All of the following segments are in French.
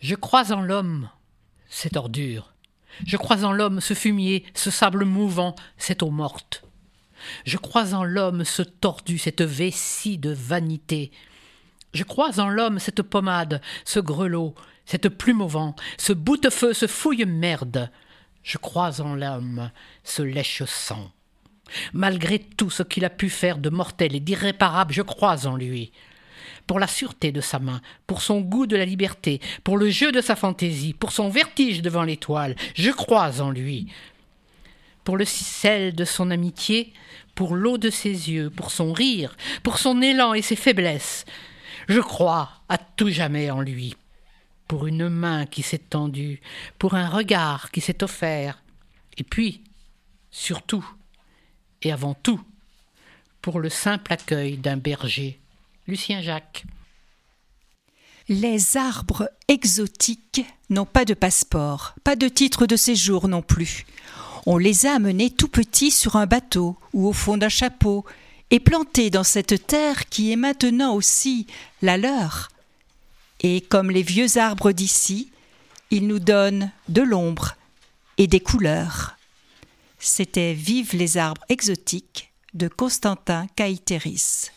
Je crois en l'homme, cette ordure. Je crois en l'homme, ce fumier, ce sable mouvant, cette eau morte. Je crois en l'homme, ce tordu, cette vessie de vanité. Je crois en l'homme, cette pommade, ce grelot, cette plume au vent, ce boute-feu, ce fouille-merde. Je crois en l'homme, ce lèche-sang. Malgré tout ce qu'il a pu faire de mortel et d'irréparable, je crois en lui. Pour la sûreté de sa main, pour son goût de la liberté, pour le jeu de sa fantaisie, pour son vertige devant l'étoile, je crois en lui. Pour le sel de son amitié, pour l'eau de ses yeux, pour son rire, pour son élan et ses faiblesses, je crois à tout jamais en lui. Pour une main qui s'est tendue, pour un regard qui s'est offert, et puis, surtout, et avant tout, pour le simple accueil d'un berger. Lucien Jacques. Les arbres exotiques n'ont pas de passeport, pas de titre de séjour non plus. On les a amenés tout petits sur un bateau ou au fond d'un chapeau et plantés dans cette terre qui est maintenant aussi la leur. Et comme les vieux arbres d'ici, ils nous donnent de l'ombre et des couleurs. C'était Vive les arbres exotiques de Constantin Caïtéris.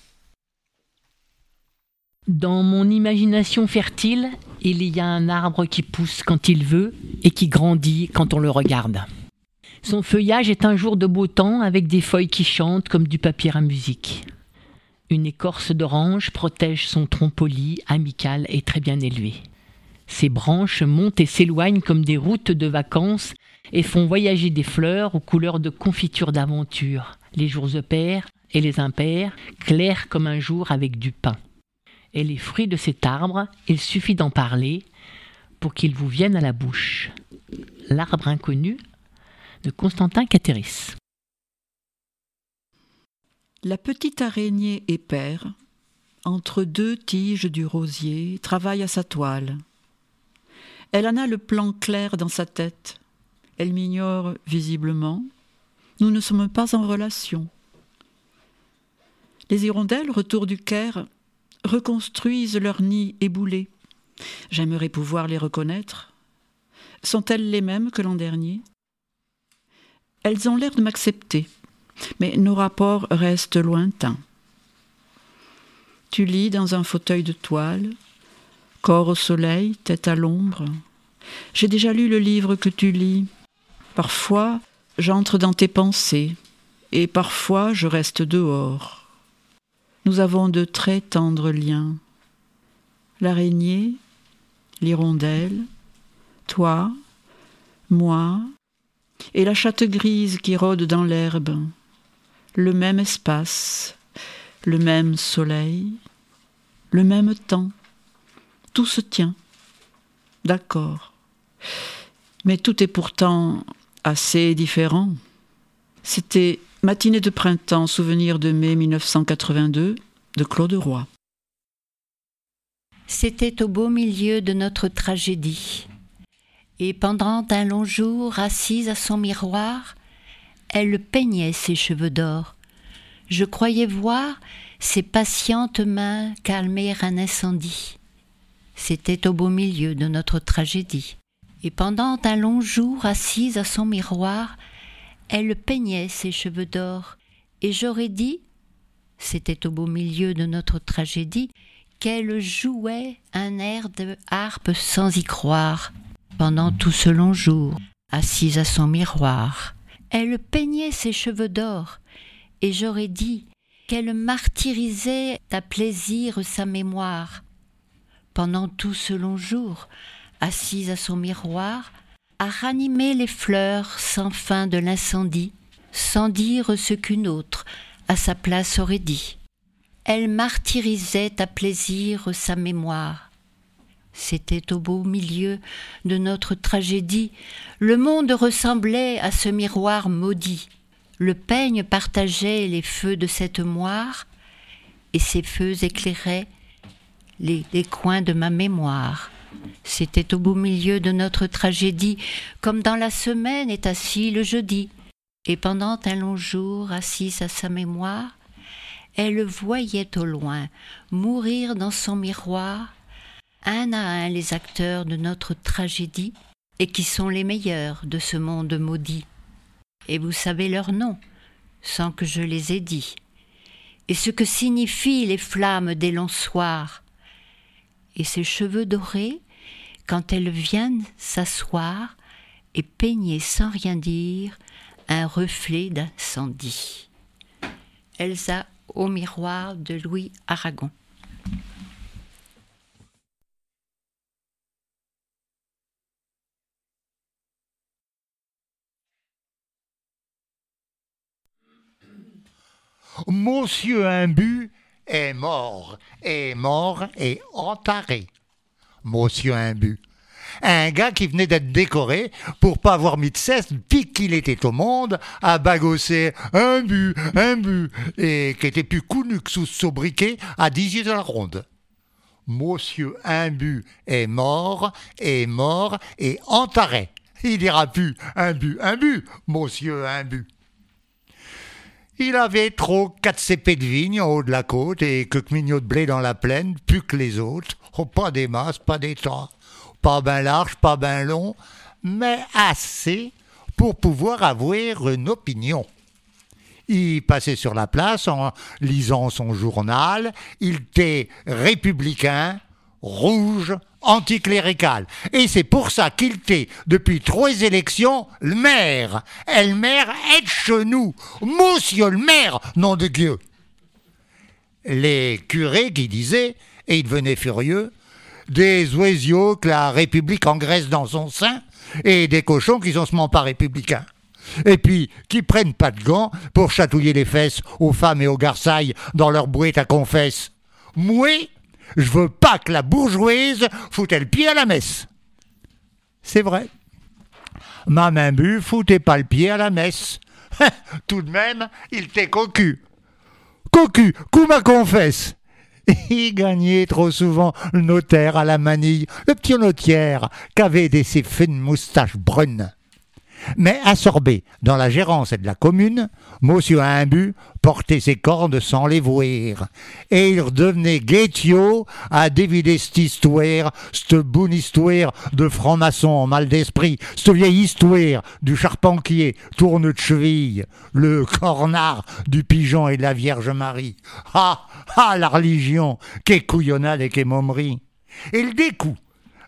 Dans mon imagination fertile, il y a un arbre qui pousse quand il veut et qui grandit quand on le regarde. Son feuillage est un jour de beau temps avec des feuilles qui chantent comme du papier à musique. Une écorce d'orange protège son tronc poli, amical et très bien élevé. Ses branches montent et s'éloignent comme des routes de vacances et font voyager des fleurs aux couleurs de confiture d'aventure, les jours pairs et les impairs, clairs comme un jour avec du pain. Et les fruits de cet arbre, il suffit d'en parler pour qu'ils vous viennent à la bouche. L'arbre inconnu de Constantin Catéris. La petite araignée épère, entre deux tiges du rosier, travaille à sa toile. Elle en a le plan clair dans sa tête. Elle m'ignore visiblement. Nous ne sommes pas en relation. Les hirondelles, retour du Caire, reconstruisent leur nid éboulé. J'aimerais pouvoir les reconnaître. Sont-elles les mêmes que l'an dernier? Elles ont l'air de m'accepter, mais nos rapports restent lointains. Tu lis dans un fauteuil de toile, corps au soleil, tête à l'ombre. J'ai déjà lu le livre que tu lis. Parfois, j'entre dans tes pensées, et parfois je reste dehors. Nous avons de très tendres liens. L'araignée, l'hirondelle, toi, moi, et la chatte grise qui rôde dans l'herbe, le même espace, le même soleil, le même temps, tout se tient. D'accord. Mais tout est pourtant assez différent. C'était Matinée de printemps, souvenir de mai 1982 de Claude Roy. C'était au beau milieu de notre tragédie. Et pendant un long jour, assise à son miroir, elle peignait ses cheveux d'or. Je croyais voir ses patientes mains calmer un incendie. C'était au beau milieu de notre tragédie et pendant un long jour assise à son miroir, elle peignait ses cheveux d'or, et j'aurais dit, c'était au beau milieu de notre tragédie, qu'elle jouait un air de harpe sans y croire, pendant tout ce long jour, assise à son miroir. Elle peignait ses cheveux d'or, et j'aurais dit qu'elle martyrisait à plaisir sa mémoire. Pendant tout ce long jour, assise à son miroir, à ranimer les fleurs sans fin de l'incendie, sans dire ce qu'une autre à sa place aurait dit. Elle martyrisait à plaisir sa mémoire. C'était au beau milieu de notre tragédie, le monde ressemblait à ce miroir maudit. Le peigne partageait les feux de cette moire, et ces feux éclairaient les, les coins de ma mémoire. C'était au beau milieu de notre tragédie, comme dans la semaine est assis le jeudi. Et pendant un long jour, assise à sa mémoire, elle voyait au loin mourir dans son miroir un à un les acteurs de notre tragédie et qui sont les meilleurs de ce monde maudit. Et vous savez leurs noms, sans que je les ai dit, et ce que signifient les flammes des longs soirs, et ses cheveux dorés quand elles viennent s'asseoir et peigner sans rien dire un reflet d'incendie. Elsa au miroir de Louis Aragon. Monsieur Imbu est mort, est mort et entaré. Monsieur Imbu. Un gars qui venait d'être décoré pour pas avoir mis de cesse depuis qu'il était au monde à bagosser un but, un but, et qui était plus connu que sous sobriquet à 18 à la ronde. Monsieur Imbu est mort, est mort et entaré. Il dira plus un but, un but, monsieur Imbu. Il avait trop quatre cépées de vigne en haut de la côte et que mignot de blé dans la plaine, plus que les autres. Oh, pas des masses, pas des tas. Pas ben large, pas ben long, mais assez pour pouvoir avoir une opinion. Il passait sur la place en lisant son journal. Il était républicain, rouge, anticlérical. Et c'est pour ça qu'il était, depuis trois élections, le maire. Et le maire est chez nous. Monsieur le maire, nom de Dieu. Les curés qui disaient, et ils devenaient furieux, des oiseaux que la République engraisse dans son sein et des cochons qui sont seulement pas républicains. Et puis, qui prennent pas de gants pour chatouiller les fesses aux femmes et aux garçailles dans leur bouette à confesse. Moi, je veux pas que la bourgeoise foute le pied à la messe. C'est vrai. Ma main bu pas le pied à la messe. Tout de même, il t'est cocu. Cocu, coup ma confesse. Il gagnait trop souvent le notaire à la manille, le petit notaire qu'avait des ses fines moustaches brunes. Mais absorbé dans la gérance de la commune, Monsieur Imbu portait ses cordes sans les voir. Et il redevenait guétio à dévider cette histoire, cette bonne histoire de franc-maçon en mal d'esprit, cette vieille histoire du charpentier tourne de cheville, le cornard du pigeon et de la Vierge Marie. Ah, ah, la religion, qu'est couillonnade et qu'est momerie. Et le découp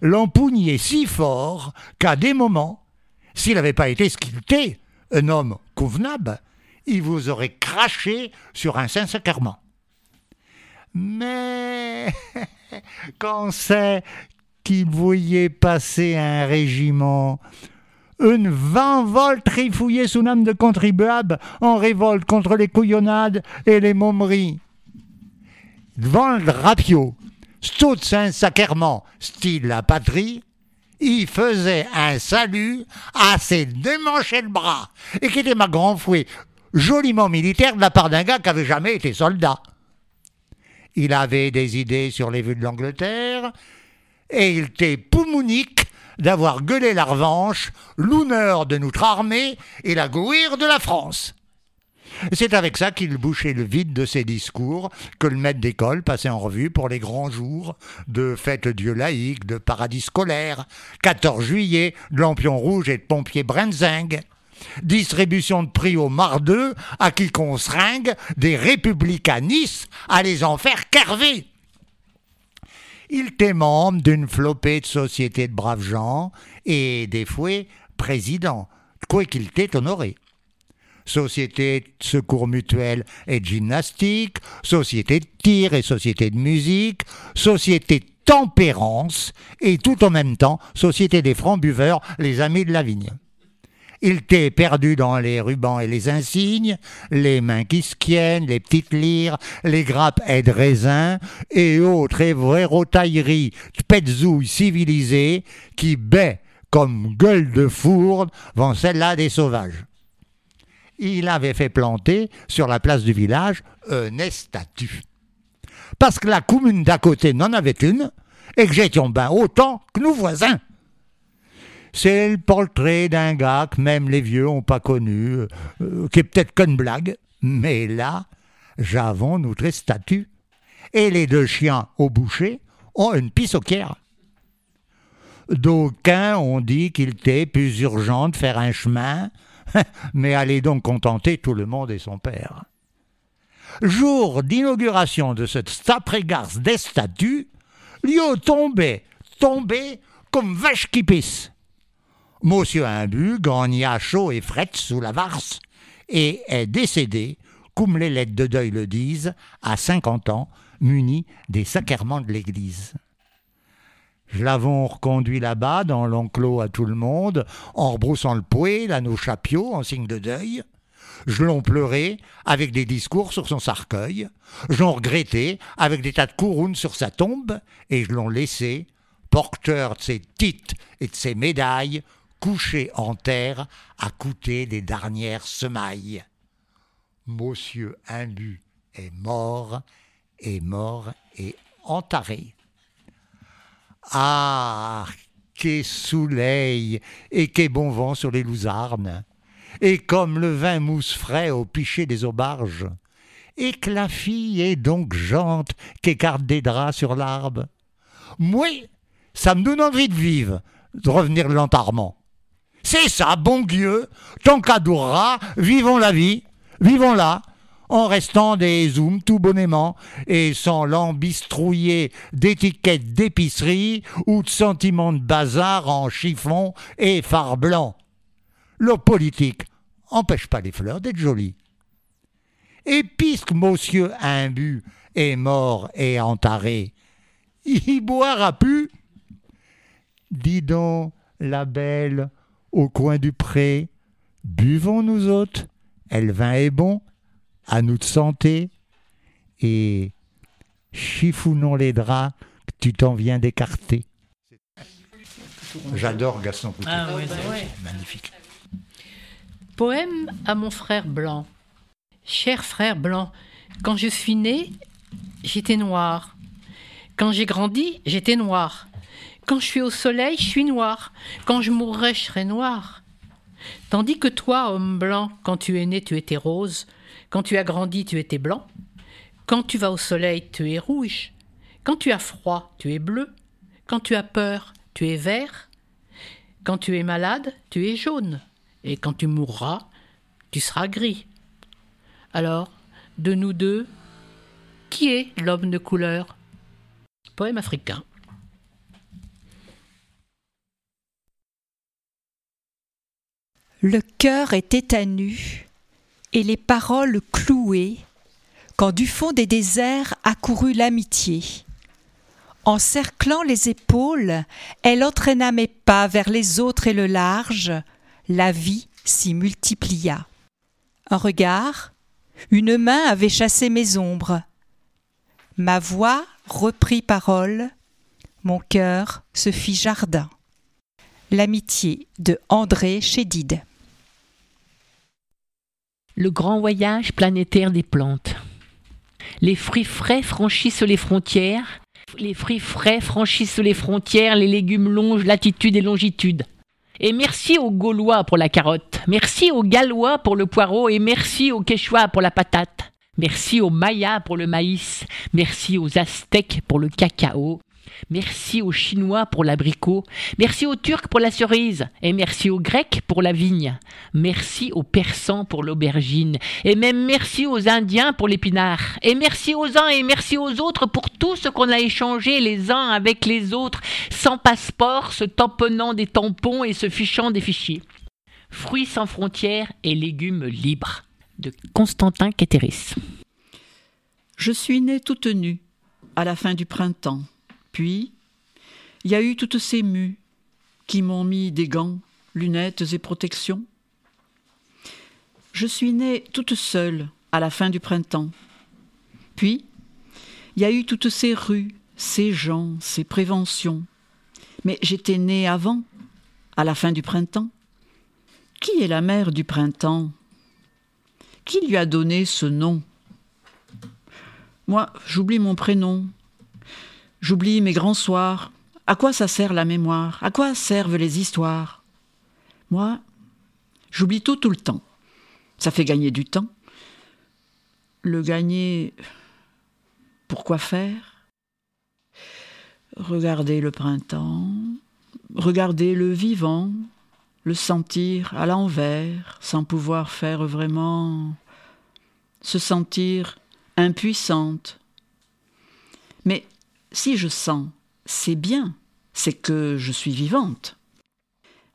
l'empoignait si fort qu'à des moments, s'il n'avait pas été ce un homme convenable, il vous aurait craché sur un Saint-Sacrement. Mais quand c'est qu'il voyait passer un régiment, une vingt volts trifouillés sous nom de contribuables en révolte contre les couillonnades et les momeries. Devant le drapio, stout Saint-Sacrement, style la patrie, il faisait un salut à ses démanchés le bras, et qui était ma grand fouet, joliment militaire de la part d'un gars qui avait jamais été soldat. Il avait des idées sur les vues de l'Angleterre, et il était poumonique d'avoir gueulé la revanche, l'honneur de notre armée et la gouire de la France. C'est avec ça qu'il bouchait le vide de ses discours que le maître d'école passait en revue pour les grands jours de fête Dieu laïque, de paradis scolaire, 14 juillet, de lampion rouge et de pompiers brenzing. Distribution de prix au mardeux à qui qu'on seringue des républicanistes à les en faire carver. Il était membre d'une flopée de sociétés de braves gens et des fouets président, quoi qu'il t'ait honoré. Société de secours mutuel et de gymnastique, société de tir et société de musique, société de tempérance et tout en même temps société des francs buveurs, les amis de la vigne. Il t'est perdu dans les rubans et les insignes, les mains qui se tiennent, les petites lyres, les grappes et de raisin, et autres évrérotailleries de petzouilles civilisées qui baient comme gueule de fourne vont celle-là des sauvages. Il avait fait planter sur la place du village une statue. Parce que la commune d'à côté n'en avait une, et que j'étais ben autant que nos voisins. C'est le portrait d'un gars que même les vieux ont pas connu, euh, qui est peut-être qu'une blague, mais là, j'avons notre statue. Et les deux chiens au boucher ont une pissoquière. D'aucuns ont dit qu'il était plus urgent de faire un chemin, mais allez donc contenter tout le monde et son père. Jour d'inauguration de cette Stapregars des statues, Lio tombait, tombait comme vache qui pisse. Monsieur Imbu gagna chaud et fret sous la varse et est décédé, comme les lettres de deuil le disent, à cinquante ans, muni des sacrements de l'Église. Je l'avons reconduit là-bas, dans l'enclos à tout le monde, en rebroussant le poêle à nos chapiots en signe de deuil. Je l'on pleuré avec des discours sur son cercueil. Je l'on regretté avec des tas de couronnes sur sa tombe. Et je l'on laissé, porteur de ses titres et de ses médailles, couché en terre à coûter des dernières semailles. Monsieur Imbu est mort, est mort et entaré. Ah, qu'est soleil et qu'est bon vent sur les louzarnes, et comme le vin mousse frais au pichet des aubarges, et que la fille est donc jante qu'écarte des draps sur l'arbre. Moi, ça me donne envie de vivre, de revenir lentement. C'est ça, bon Dieu, tant qu'à vivons la vie, vivons-la, en restant des zooms tout bonnement et sans l'embistrouiller d'étiquettes d'épicerie ou de sentiments de bazar en chiffon et phare blanc. Le politique empêche pas les fleurs d'être jolies. Et puisque monsieur imbu est mort et entaré, y boira pu. Dis donc, la belle, au coin du pré, buvons nous autres, elle vin est bon, à nous de santé et chiffonnons les draps que tu t'en viens d'écarter. J'adore Gaston Coutet. Ah Magnifique. Poème à mon frère blanc. Cher frère blanc, quand je suis né, j'étais noir. Quand j'ai grandi, j'étais noir. Quand je suis au soleil, je suis noir. Quand je mourrai, je serai noir. Tandis que toi, homme blanc, quand tu es né, tu étais rose. Quand tu as grandi, tu étais blanc. Quand tu vas au soleil, tu es rouge. Quand tu as froid, tu es bleu. Quand tu as peur, tu es vert. Quand tu es malade, tu es jaune. Et quand tu mourras, tu seras gris. Alors, de nous deux, qui est l'homme de couleur? Poème africain. Le cœur était à et les paroles clouées, quand du fond des déserts accourut l'amitié. Encerclant les épaules, elle entraîna mes pas vers les autres et le large, la vie s'y multiplia. Un regard, une main avait chassé mes ombres. Ma voix reprit parole, mon cœur se fit jardin. L'amitié de André Chédid le grand voyage planétaire des plantes. Les fruits frais franchissent les frontières. Les fruits frais franchissent les frontières, les légumes longent latitude et longitude. Et merci aux Gaulois pour la carotte, merci aux Gallois pour le poireau et merci aux Quechua pour la patate. Merci aux Mayas pour le maïs, merci aux Aztèques pour le cacao, Merci aux Chinois pour l'abricot, merci aux Turcs pour la cerise, et merci aux Grecs pour la vigne, merci aux Persans pour l'aubergine, et même merci aux Indiens pour l'épinard, et merci aux uns et merci aux autres pour tout ce qu'on a échangé les uns avec les autres, sans passeport, se tamponnant des tampons et se fichant des fichiers. Fruits sans frontières et légumes libres. De Constantin Quétéris. Je suis née toute nue à la fin du printemps. Puis, il y a eu toutes ces mues qui m'ont mis des gants, lunettes et protections. Je suis née toute seule à la fin du printemps. Puis, il y a eu toutes ces rues, ces gens, ces préventions. Mais j'étais née avant, à la fin du printemps. Qui est la mère du printemps? Qui lui a donné ce nom? Moi, j'oublie mon prénom, J'oublie mes grands soirs. À quoi ça sert la mémoire? À quoi servent les histoires? Moi, j'oublie tout tout le temps. Ça fait gagner du temps. Le gagner, pourquoi faire? Regarder le printemps, regarder le vivant, le sentir à l'envers, sans pouvoir faire vraiment se sentir impuissante. Mais si je sens, c'est bien, c'est que je suis vivante.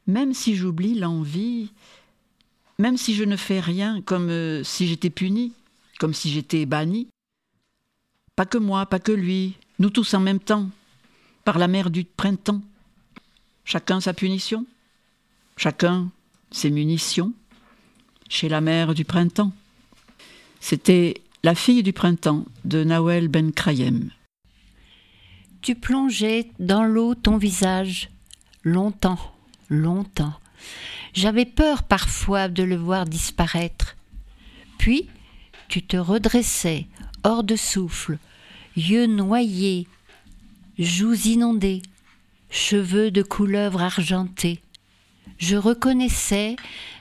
Même si j'oublie l'envie, même si je ne fais rien comme euh, si j'étais punie, comme si j'étais bannie. Pas que moi, pas que lui, nous tous en même temps, par la mer du printemps. Chacun sa punition, chacun ses munitions, chez la mer du printemps. C'était La fille du printemps de Nawel Ben Krayem. Tu plongeais dans l'eau ton visage, longtemps, longtemps. J'avais peur parfois de le voir disparaître. Puis tu te redressais, hors de souffle, yeux noyés, joues inondées, cheveux de couleuvre argentés. Je reconnaissais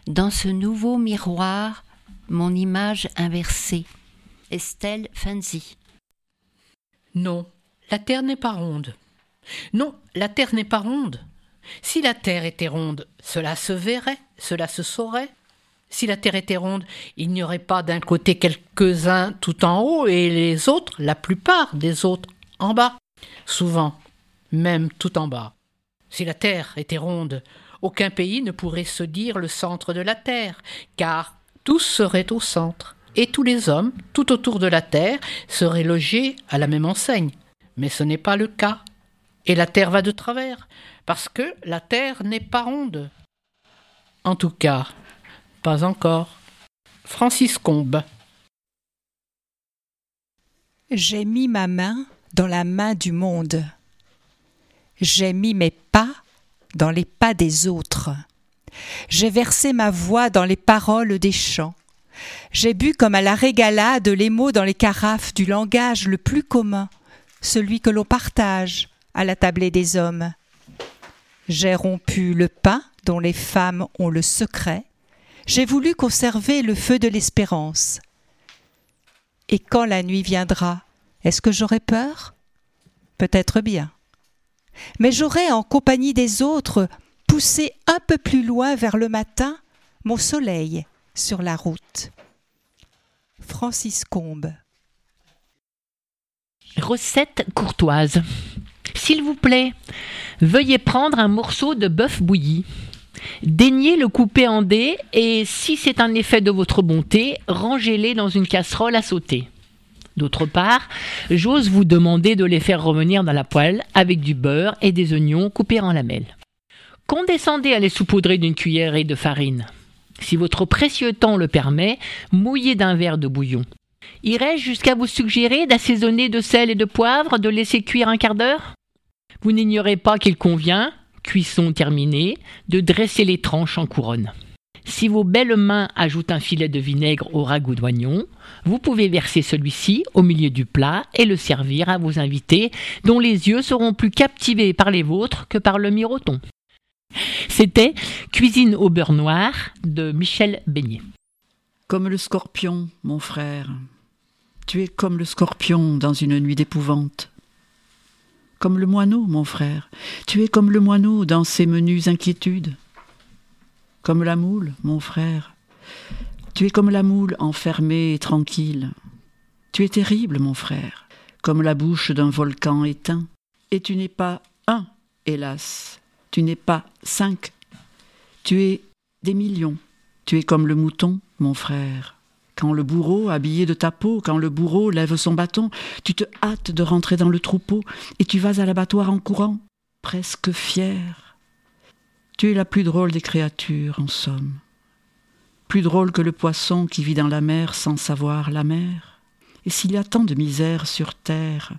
dans ce nouveau miroir mon image inversée. Estelle Fanzi. Non, la Terre n'est pas ronde. Non, la Terre n'est pas ronde. Si la Terre était ronde, cela se verrait, cela se saurait. Si la Terre était ronde, il n'y aurait pas d'un côté quelques-uns tout en haut et les autres, la plupart des autres, en bas. Souvent, même tout en bas. Si la Terre était ronde, aucun pays ne pourrait se dire le centre de la Terre, car tous seraient au centre, et tous les hommes, tout autour de la Terre, seraient logés à la même enseigne. Mais ce n'est pas le cas. Et la Terre va de travers, parce que la Terre n'est pas ronde. En tout cas, pas encore. Francis Combe. J'ai mis ma main dans la main du monde. J'ai mis mes pas dans les pas des autres. J'ai versé ma voix dans les paroles des chants. J'ai bu comme à la régalade les mots dans les carafes du langage le plus commun, celui que l'on partage à la tablée des hommes. J'ai rompu le pain dont les femmes ont le secret. J'ai voulu conserver le feu de l'espérance. Et quand la nuit viendra, est-ce que j'aurai peur? Peut-être bien. Mais j'aurai, en compagnie des autres, poussé un peu plus loin vers le matin mon soleil sur la route. Francis Combe. Recette courtoise. S'il vous plaît, veuillez prendre un morceau de bœuf bouilli. Daignez le couper en dés et, si c'est un effet de votre bonté, rangez-les dans une casserole à sauter. D'autre part, j'ose vous demander de les faire revenir dans la poêle avec du beurre et des oignons coupés en lamelles. Condescendez à les saupoudrer d'une cuillerée de farine. Si votre précieux temps le permet, mouillez d'un verre de bouillon. Irais-je jusqu'à vous suggérer d'assaisonner de sel et de poivre, de laisser cuire un quart d'heure? Vous n'ignorez pas qu'il convient, cuisson terminée, de dresser les tranches en couronne. Si vos belles mains ajoutent un filet de vinaigre au ragoût d'oignon, vous pouvez verser celui-ci au milieu du plat et le servir à vos invités, dont les yeux seront plus captivés par les vôtres que par le miroton. C'était Cuisine au beurre noir de Michel Beignet. Comme le scorpion, mon frère. Tu es comme le scorpion dans une nuit d'épouvante. Comme le moineau, mon frère. Tu es comme le moineau dans ses menues inquiétudes. Comme la moule, mon frère. Tu es comme la moule enfermée et tranquille. Tu es terrible, mon frère, comme la bouche d'un volcan éteint. Et tu n'es pas un, hélas, tu n'es pas cinq. Tu es des millions. Tu es comme le mouton, mon frère. Quand le bourreau, habillé de ta peau, quand le bourreau lève son bâton, tu te hâtes de rentrer dans le troupeau et tu vas à l'abattoir en courant, presque fier. Tu es la plus drôle des créatures, en somme. Plus drôle que le poisson qui vit dans la mer sans savoir la mer. Et s'il y a tant de misère sur terre,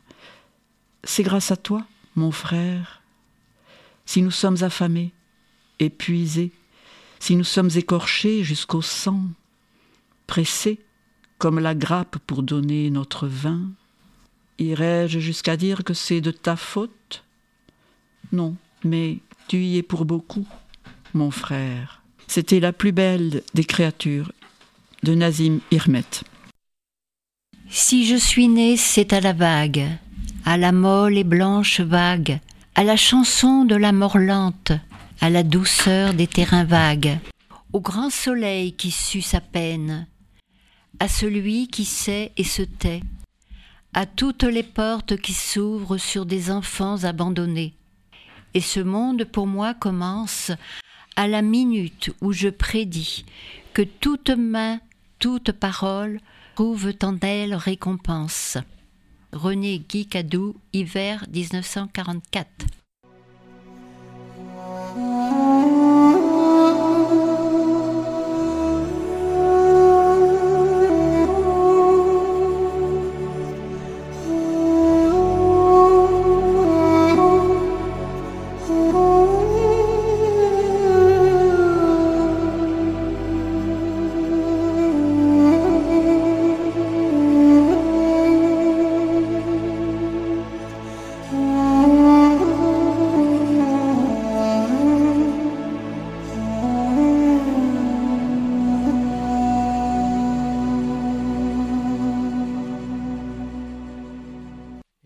c'est grâce à toi, mon frère, si nous sommes affamés, épuisés, si nous sommes écorchés jusqu'au sang, pressés comme la grappe pour donner notre vin, irais-je jusqu'à dire que c'est de ta faute? Non, mais tu y es pour beaucoup, mon frère. C'était la plus belle des créatures de Nazim Irmet. Si je suis né, c'est à la vague, à la molle et blanche vague, à la chanson de la mort lente, à la douceur des terrains vagues, au grand soleil qui sue sa peine, à celui qui sait et se tait, à toutes les portes qui s'ouvrent sur des enfants abandonnés. Et ce monde pour moi commence à la minute où je prédis que toute main, toute parole trouve en elle récompense. René Guy Cadou, hiver 1944.